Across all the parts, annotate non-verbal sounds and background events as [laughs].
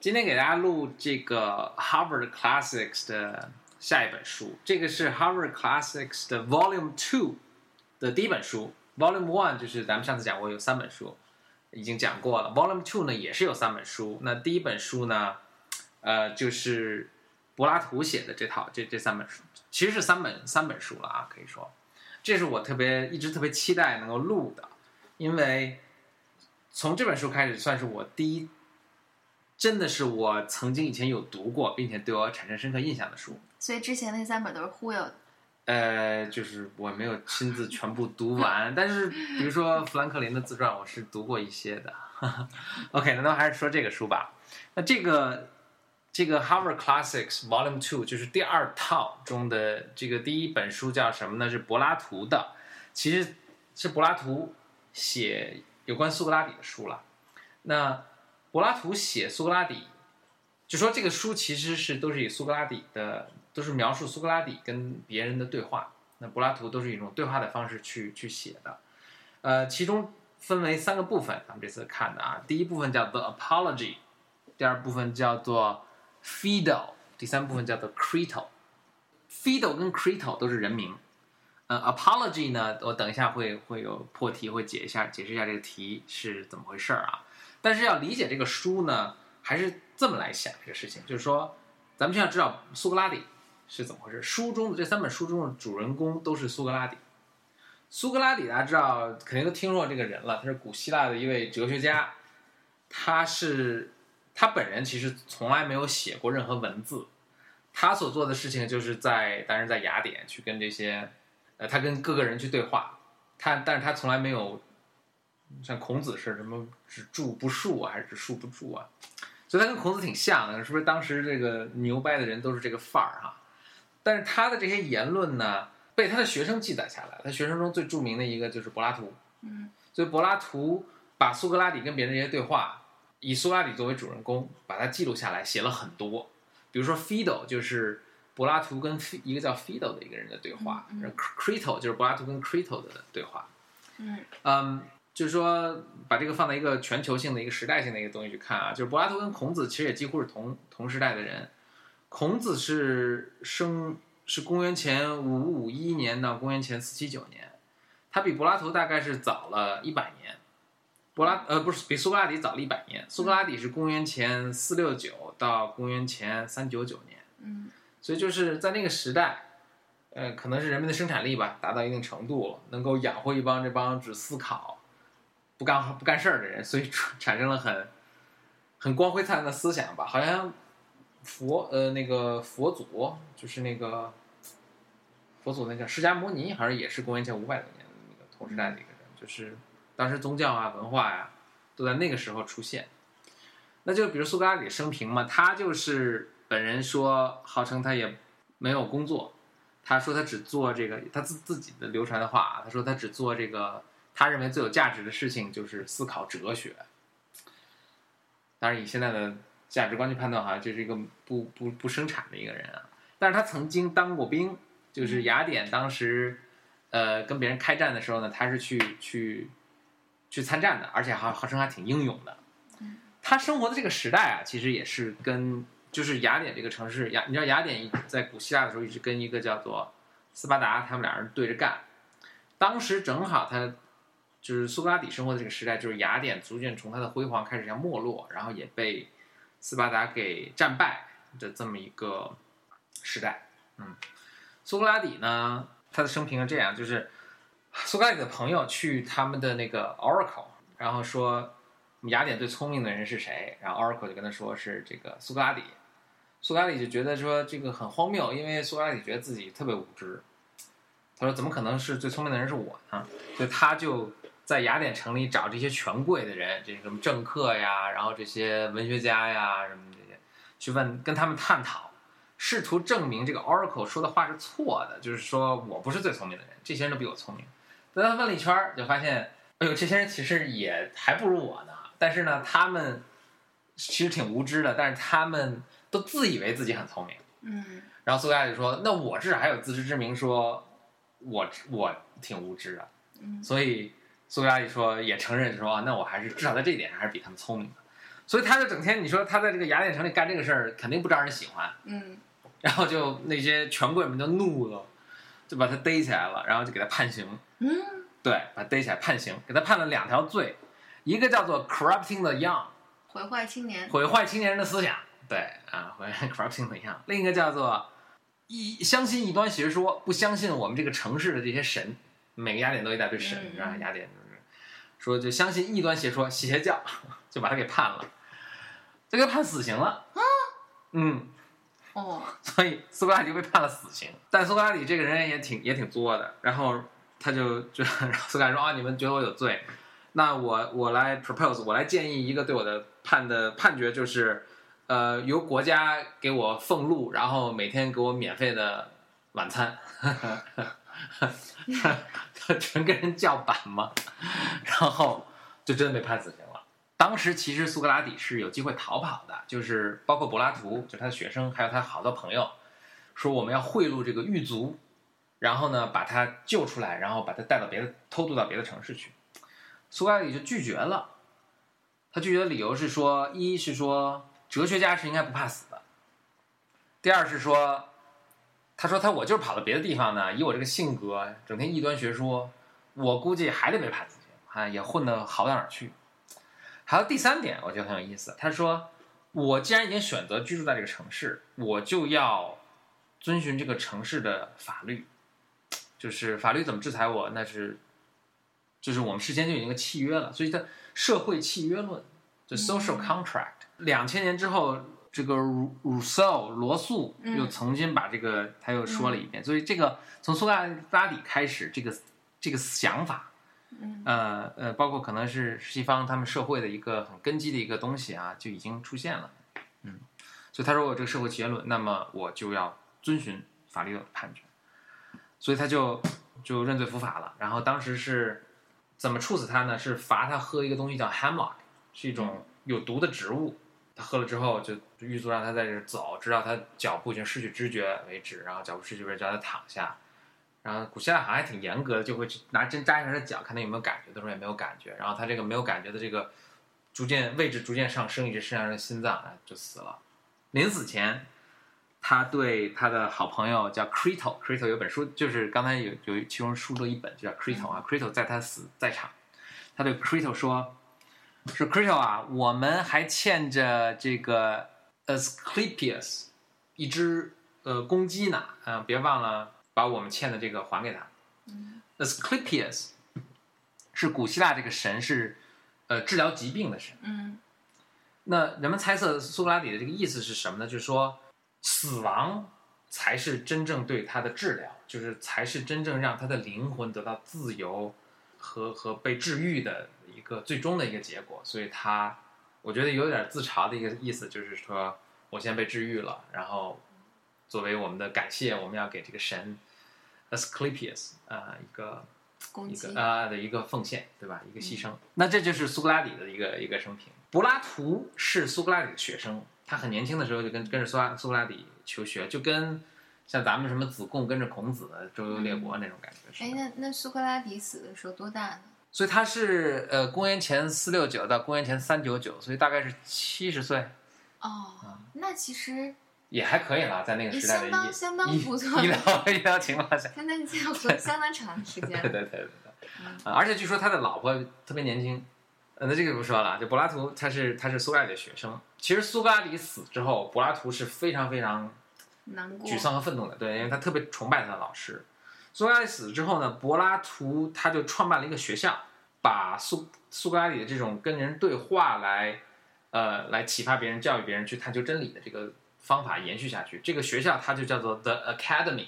今天给大家录这个 Harvard Classics 的下一本书，这个是 Harvard Classics 的 Volume Two 的第一本书。Volume One 就是咱们上次讲过有三本书，已经讲过了。Volume Two 呢也是有三本书。那第一本书呢，呃，就是柏拉图写的这套这这三本书，其实是三本三本书了啊，可以说，这是我特别一直特别期待能够录的，因为从这本书开始算是我第一。真的是我曾经以前有读过，并且对我产生深刻印象的书。所以之前那三本都是忽悠的。呃，就是我没有亲自全部读完，[laughs] 但是比如说富兰克林的自传，我是读过一些的。OK，那咱还是说这个书吧。那这个这个 Harvard Classics Volume Two 就是第二套中的这个第一本书叫什么呢？是柏拉图的，其实是柏拉图写有关苏格拉底的书了。那柏拉图写苏格拉底，就说这个书其实是都是以苏格拉底的，都是描述苏格拉底跟别人的对话。那柏拉图都是一种对话的方式去去写的，呃，其中分为三个部分，咱们这次看的啊，第一部分叫做 Apology，第二部分叫做 Phaedo，第三部分叫做 Crito。Phaedo 跟 Crito 都是人名，呃，Apology 呢，我等一下会会有破题，会解一下解释一下这个题是怎么回事儿啊。但是要理解这个书呢，还是这么来想这个事情，就是说，咱们先要知道苏格拉底是怎么回事。书中的这三本书中的主人公都是苏格拉底。苏格拉底大家知道，肯定都听说这个人了，他是古希腊的一位哲学家。他是他本人其实从来没有写过任何文字，他所做的事情就是在，当然在雅典去跟这些，呃，他跟各个人去对话。他，但是他从来没有。像孔子是什么只住不树啊，还是只树不住啊？所以他跟孔子挺像的，是不是？当时这个牛掰的人都是这个范儿哈。但是他的这些言论呢，被他的学生记载下来。他学生中最著名的一个就是柏拉图。嗯。所以柏拉图把苏格拉底跟别人这些对话，以苏格拉底作为主人公，把它记录下来，写了很多。比如说 Phaedo 就是柏拉图跟一个叫 Phaedo 的一个人的对话然后，Crito 就是柏拉图跟 Crito 的对话。嗯。嗯。就是说，把这个放在一个全球性的一个时代性的一个东西去看啊，就是柏拉图跟孔子其实也几乎是同同时代的人。孔子是生是公元前五五一年到公元前四七九年，他比柏拉图大概是早了一百年。柏拉呃不是比苏格拉底早了一百年，苏格拉底是公元前四六九到公元前三九九年。嗯，所以就是在那个时代，呃，可能是人们的生产力吧达到一定程度了，能够养活一帮这帮只思考。不干不干事儿的人，所以产生了很很光辉灿烂的思想吧。好像佛呃那个佛祖就是那个佛祖那个释迦牟尼，好像也是公元前五百多年的那个同时代的一个人，就是当时宗教啊文化呀都在那个时候出现。那就比如苏格拉底生平嘛，他就是本人说号称他也没有工作，他说他只做这个他自自己的流传的话，他说他只做这个。他认为最有价值的事情就是思考哲学。当然，以现在的价值观去判断，好像这是一个不不不生产的一个人啊。但是他曾经当过兵，就是雅典当时，呃，跟别人开战的时候呢，他是去去去参战的，而且还号称还挺英勇的。他生活的这个时代啊，其实也是跟就是雅典这个城市雅，你知道雅典在古希腊的时候一直跟一个叫做斯巴达，他们俩人对着干。当时正好他。就是苏格拉底生活的这个时代，就是雅典逐渐从它的辉煌开始向没落，然后也被斯巴达给战败的这么一个时代。嗯，苏格拉底呢，他的生平是这样：就是苏格拉底的朋友去他们的那个 Oracle，然后说雅典最聪明的人是谁？然后 Oracle 就跟他说是这个苏格拉底。苏格拉底就觉得说这个很荒谬，因为苏格拉底觉得自己特别无知。他说：“怎么可能是最聪明的人是我呢？”所以他就。在雅典城里找这些权贵的人，这什么政客呀，然后这些文学家呀，什么这些，去问跟他们探讨，试图证明这个 Oracle 说的话是错的，就是说我不是最聪明的人，这些人都比我聪明。但他问了一圈，就发现，哎呦，这些人其实也还不如我呢。但是呢，他们其实挺无知的，但是他们都自以为自己很聪明。嗯。然后苏格拉底说：“那我至少还有自知之明，说我我挺无知的。”嗯。所以。苏格拉底说，也承认说，那我还是至少在这一点上还是比他们聪明的。所以他就整天你说他在这个雅典城里干这个事儿，肯定不招人喜欢。嗯 [laughs] 然后就那些权贵们就怒了，就把他逮起来了，然后就给他判刑。嗯对，把他逮起来判刑，给他判了两条罪，一个叫做 corrupting the young，毁坏青年。毁坏青年人的思想。对啊，毁坏 [laughs] corrupting the young。另一个叫做一相信异端学说，不相信我们这个城市的这些神。每个雅典都一大堆神，嗯是吧？雅典就是说就相信异端邪说、邪教，就把他给判了，就给他判死刑了。嗯，哦，[laughs] 所以苏格拉底就被判了死刑。但苏格拉底这个人也挺也挺作的，然后他就就 [laughs] 苏格拉底说啊，你们觉得我有罪，那我我来 propose，我来建议一个对我的判的判决就是，呃，由国家给我俸禄，然后每天给我免费的晚餐。[laughs] 他纯跟人叫板嘛，[laughs] 然后就真的被判死刑了。当时其实苏格拉底是有机会逃跑的，就是包括柏拉图，就是他的学生，还有他好多朋友，说我们要贿赂这个狱卒，然后呢把他救出来，然后把他带到别的偷渡到别的城市去。苏格拉底就拒绝了，他拒绝的理由是说，一是说哲学家是应该不怕死的，第二是说，他说他我就是跑到别的地方呢，以我这个性格，整天异端学说，我估计还得被判死刑啊，也混得好不到哪儿去。还有第三点，我觉得很有意思。他说：“我既然已经选择居住在这个城市，我就要遵循这个城市的法律，就是法律怎么制裁我，那是就是我们事先就已经个契约了。所以，它社会契约论，就 social contract。两千年之后，这个鲁鲁索罗素嗯又重新把这个他又说了一遍。所以，这个从苏格拉底开始，这个这个想法。”嗯呃呃，包括可能是西方他们社会的一个很根基的一个东西啊，就已经出现了。嗯，所以他说我这个社会契约论，那么我就要遵循法律的判决，所以他就就认罪伏法了。然后当时是怎么处死他呢？是罚他喝一个东西叫 hemlock，是一种有毒的植物。他喝了之后，就狱卒让他在这儿走，直到他脚部已经失去知觉为止，然后脚部失去知觉，叫他躺下。然后古希腊好像还挺严格的，就会去拿针扎一下他的脚，看他有没有感觉。他说也没有感觉。然后他这个没有感觉的这个逐渐位置逐渐上升，一直伸向他的心脏，哎，就死了。临死前，他对他的好朋友叫 Crito，Crito 有本书，就是刚才有有其中书的一本就叫 Crito 啊，Crito 在他死在场，他对 Crito 说：“说 Crystal 啊，我们还欠着这个 Asclepius 一只呃公鸡呢，啊、别忘了。”把我们欠的这个还给他。Asclepius 是古希腊这个神是，呃，治疗疾病的神。嗯那人们猜测苏格拉底的这个意思是什么呢？就是说，死亡才是真正对他的治疗，就是才是真正让他的灵魂得到自由和和被治愈的一个最终的一个结果。所以他，我觉得有点自嘲的一个意思，就是说我现在被治愈了，然后作为我们的感谢，我们要给这个神 Asclepius 啊、呃、一个一个啊、的一个奉献，对吧？一个牺牲。那这就是苏格拉底的一个一个生平。柏拉图是苏格拉底的学生，他很年轻的时候就跟跟着苏拉苏格拉底求学，就跟像咱们什么子贡跟着孔子、周游列国那种感觉是哎，那那苏格拉底死的时候多大呢？所以他是呃公元前四六九到公元前三九九，所以大概是七十岁，哦，那其实也还可以啦，在那个也时代的医相当相当医不错医疗医疗情况下。[laughs] 相当相活相当长时间对。对对对对，啊，而且据说他的老婆特别年轻，呃，那这个就不说了。就柏拉图他是他是苏格拉底的学生，其实苏格拉底死之后，柏拉图是非常非常难过。沮丧和愤怒的，对，因为他特别崇拜他的老师。苏格拉底死之后呢，柏拉图他就创办了一个学校，把苏苏格拉底的这种跟人对话来，呃，来启发别人、教育别人去探究真理的这个方法延续下去。这个学校它就叫做 The Academy。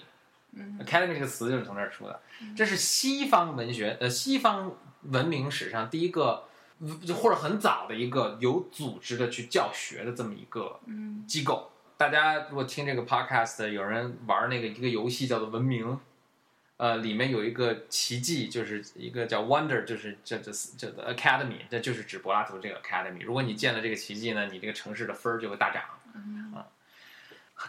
嗯 Academy 这个词就是从这儿出的，这是西方文学呃西方文明史上第一个，就或者很早的一个有组织的去教学的这么一个嗯机构。大家如果听这个 podcast，有人玩那个一个游戏叫做《文明》，呃，里面有一个奇迹，就是一个叫 Wonder，就是这这这的 Academy，这就是指柏拉图这个 Academy。如果你见了这个奇迹呢，你这个城市的分儿就会大涨。嗯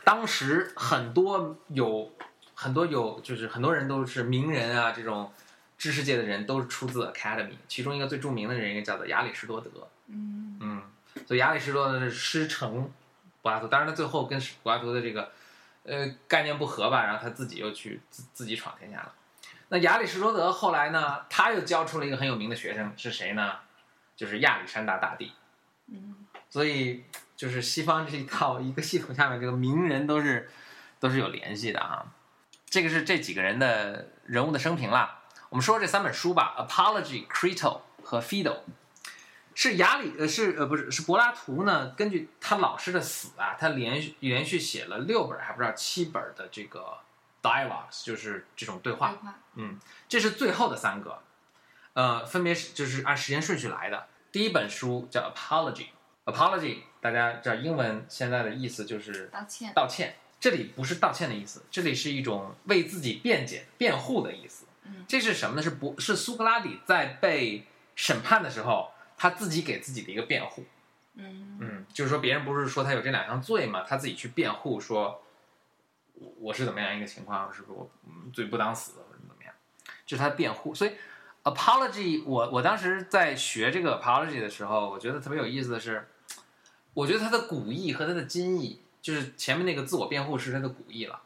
当时很多有很多有就是很多人都是名人啊，这种知识界的人都是出自 Academy，其中一个最著名的人应该叫做亚里士多德。嗯嗯，所以亚里士多德是师承柏拉图，当然他最后跟柏拉图的这个呃概念不合吧，然后他自己又去自自己闯天下了。那亚里士多德后来呢，他又教出了一个很有名的学生是谁呢？就是亚历山大大帝。嗯所以就是西方这一套一个系统下面，这个名人都是都是有联系的啊。这个是这几个人的人物的生平啦。我们说这三本书吧，《Apology》、《Crito》和《Phaedo》，是亚里呃是呃不是是柏拉图呢？根据他老师的死啊，他连续连续写了六本还不知道七本的这个 dialogues，就是这种对话。对话，嗯，这是最后的三个，呃，分别是就是按时间顺序来的。第一本书叫《Apology》，Apology 大家知道英文现在的意思就是道歉，道歉，这里不是道歉的意思，这里是一种为自己辩解、辩护的意思。嗯这是什么呢？是不是苏格拉底在被审判的时候，他自己给自己的一个辩护。嗯嗯，就是说别人不是说他有这两项罪嘛，他自己去辩护说，我我是怎么样一个情况，是不是我嗯罪不当死或者怎么样，这是他的辩护。所以 apology，我我当时在学这个 apology 的时候，我觉得特别有意思的是，我觉得它的古义和它的今义，就是前面那个自我辩护是它的古义了，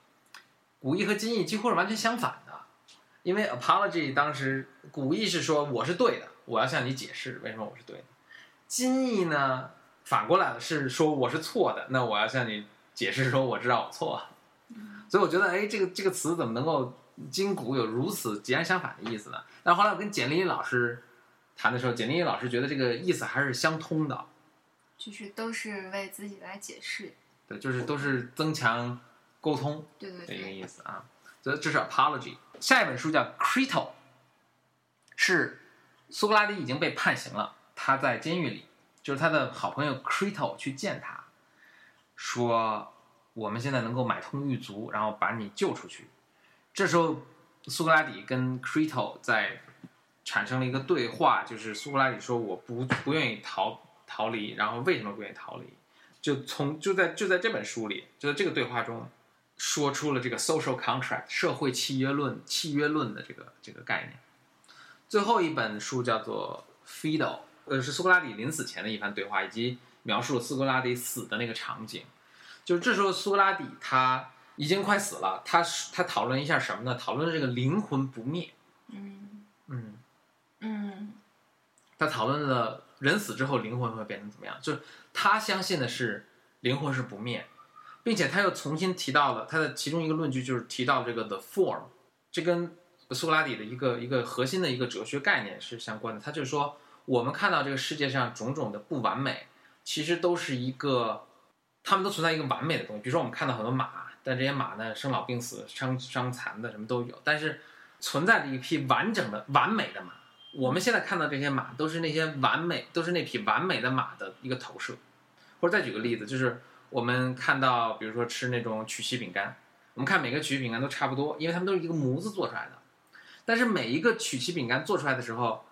古义和今义几乎是完全相反的。因为 apology 当时古义是说我是对的，我要向你解释为什么我是对的。今义呢，反过来了是说我是错的，那我要向你解释说我知道我错了。所以我觉得，哎，这个这个词怎么能够今古有如此截然相反的意思呢？但后来我跟简历老师谈的时候，简历老师觉得这个意思还是相通的，就是都是为自己来解释，对，就是都是增强沟通。对对的一个，意思啊。所以这是 apology。下一本书叫 Crito，是苏格拉底已经被判刑了，他在监狱里，就是他的好朋友 Crito 去见他，说我们现在能够买通狱卒，然后把你救出去。这时候苏格拉底跟 Crito 在产生了一个对话，就是苏格拉底说我不不愿意逃逃离，然后为什么不愿意逃离？就从就在就在这本书里，就在这个对话中，说出了这个 social contract 社会契约论契约论的这个这个概念。最后一本书叫做《Phaedo》，呃，是苏格拉底临死前的一番对话，以及描述了苏格拉底死的那个场景。就是这时候苏格拉底他已经快死了，他他讨论一下什么呢？讨论这个灵魂不灭。嗯嗯，嗯他讨论了人死之后灵魂会变成怎么样，就是他相信的是灵魂是不灭，并且他又重新提到了他的其中一个论据，就是提到这个 the form，这跟苏格拉底的一个一个核心的一个哲学概念是相关的。他就是说，我们看到这个世界上种种的不完美，其实都是一个，他们都存在一个完美的东西。比如说，我们看到很多马，但这些马呢，生老病死、伤伤残的什么都有，但是存在着一匹完整的、完美的马。我们现在看到这些马，都是那些完美，都是那匹完美的马的一个投射。或者再举个例子，就是我们看到，比如说吃那种曲奇饼干，我们看每个曲奇饼干都差不多，因为它们都是一个模子做出来的。但是每一个曲奇饼干做出来的时候，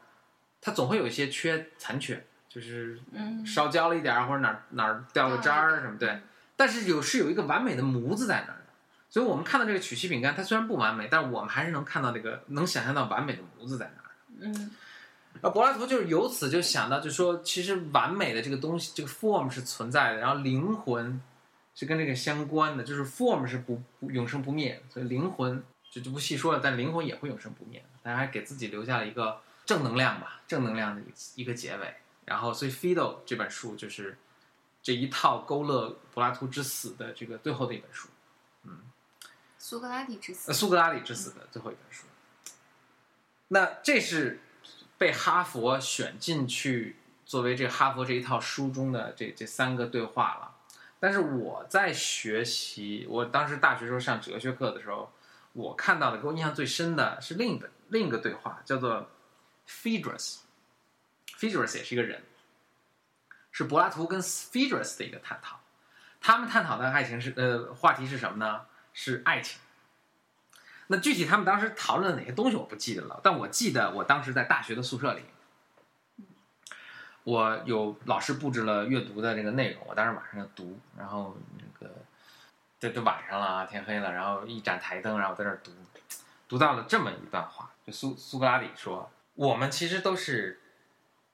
它总会有一些缺残缺，就是嗯，烧焦了一点儿，或者哪儿哪儿掉个渣儿什么，对。但是有是有一个完美的模子在那儿的，所以我们看到这个曲奇饼干，它虽然不完美，但是我们还是能看到这个能想象到完美的模子在那儿。嗯而柏拉图就是由此就想到，就说其实完美的这个东西，这个 form 是存在的，然后灵魂是跟这个相关的，就是 form 是不不永生不灭，所以灵魂就就不细说了，但灵魂也会永生不灭的。大家还给自己留下了一个正能量吧，正能量的一一个结尾。然后，所以《Phaedo》这本书就是这一套勾勒柏拉图之死的这个最后的一本书，嗯苏格拉底之死呃，，苏格拉底之死的最后一本书。那这是被哈佛选进去作为这个哈佛这一套书中的这这三个对话了。但是我在学习，我当时大学时候上哲学课的时候，我看到的给我印象最深的是另一本另一个对话，叫做 Phaedrus。Phaedrus 也是一个人，是柏拉图跟 Phaedrus 的一个探讨。他们探讨的爱情是呃话题是什么呢？是爱情。那具体他们当时讨论了哪些东西我不记得了，但我记得我当时在大学的宿舍里，我有老师布置了阅读的这个内容，我当时晚上要读，然后那个这都晚上了啊，天黑了，然后一盏台灯，然后在那儿读，读到了这么一段话，就苏苏格拉底说，我们其实都是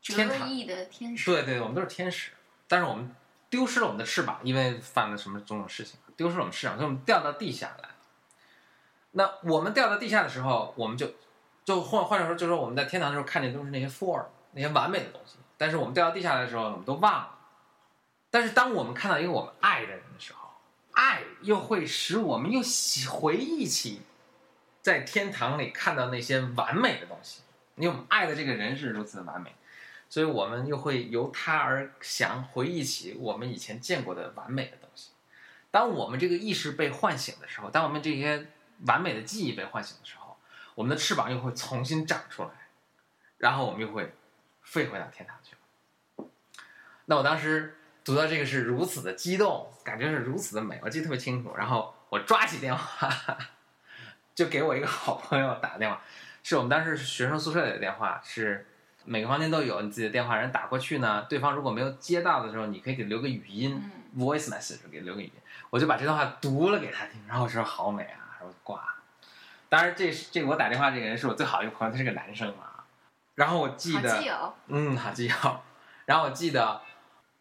天堂的天使，对对，我们都是天使，但是我们丢失了我们的翅膀，因为犯了什么种种事情，丢失了我们翅膀，所以我们掉到地下来了。那我们掉到地下的时候，我们就就换换句话说，就是说我们在天堂的时候看见都是那些 form 那些完美的东西，但是我们掉到地下来的时候，我们都忘了。但是当我们看到一个我们爱的人的时候，爱又会使我们又回忆起在天堂里看到那些完美的东西，因为我们爱的这个人是如此的完美，所以我们又会由他而想回忆起我们以前见过的完美的东西。当我们这个意识被唤醒的时候，当我们这些完美的记忆被唤醒的时候，我们的翅膀又会重新长出来，然后我们又会飞回到天堂去。那我当时读到这个是如此的激动，感觉是如此的美，我记得特别清楚。然后我抓起电话，就给我一个好朋友打电话，是我们当时学生宿舍里的电话，是每个房间都有你自己的电话，人打过去呢，对方如果没有接到的时候，你可以给留个语音、嗯 voice message 给留个语音，我就把这段话读了给他听，然后我说好美啊，然后挂了。当然这是这个我打电话这个人是我最好的一个朋友，他是个男生嘛。然后我记好得嗯，好基友。然后我记得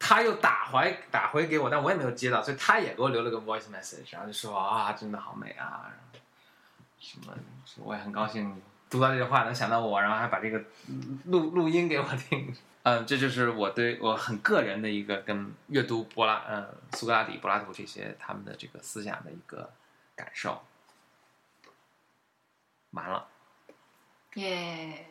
他又打回打回给我，但我也没有接到，所以他也给我留了个 voice message，然后就说啊，真的好美啊，什么，我也很高兴读到这句话能想到我，然后还把这个录录音给我听。[laughs] 嗯，这就是我对我很个人的一个跟阅读柏拉嗯苏格拉底、柏拉图这些他们的这个思想的一个感受。完了。耶。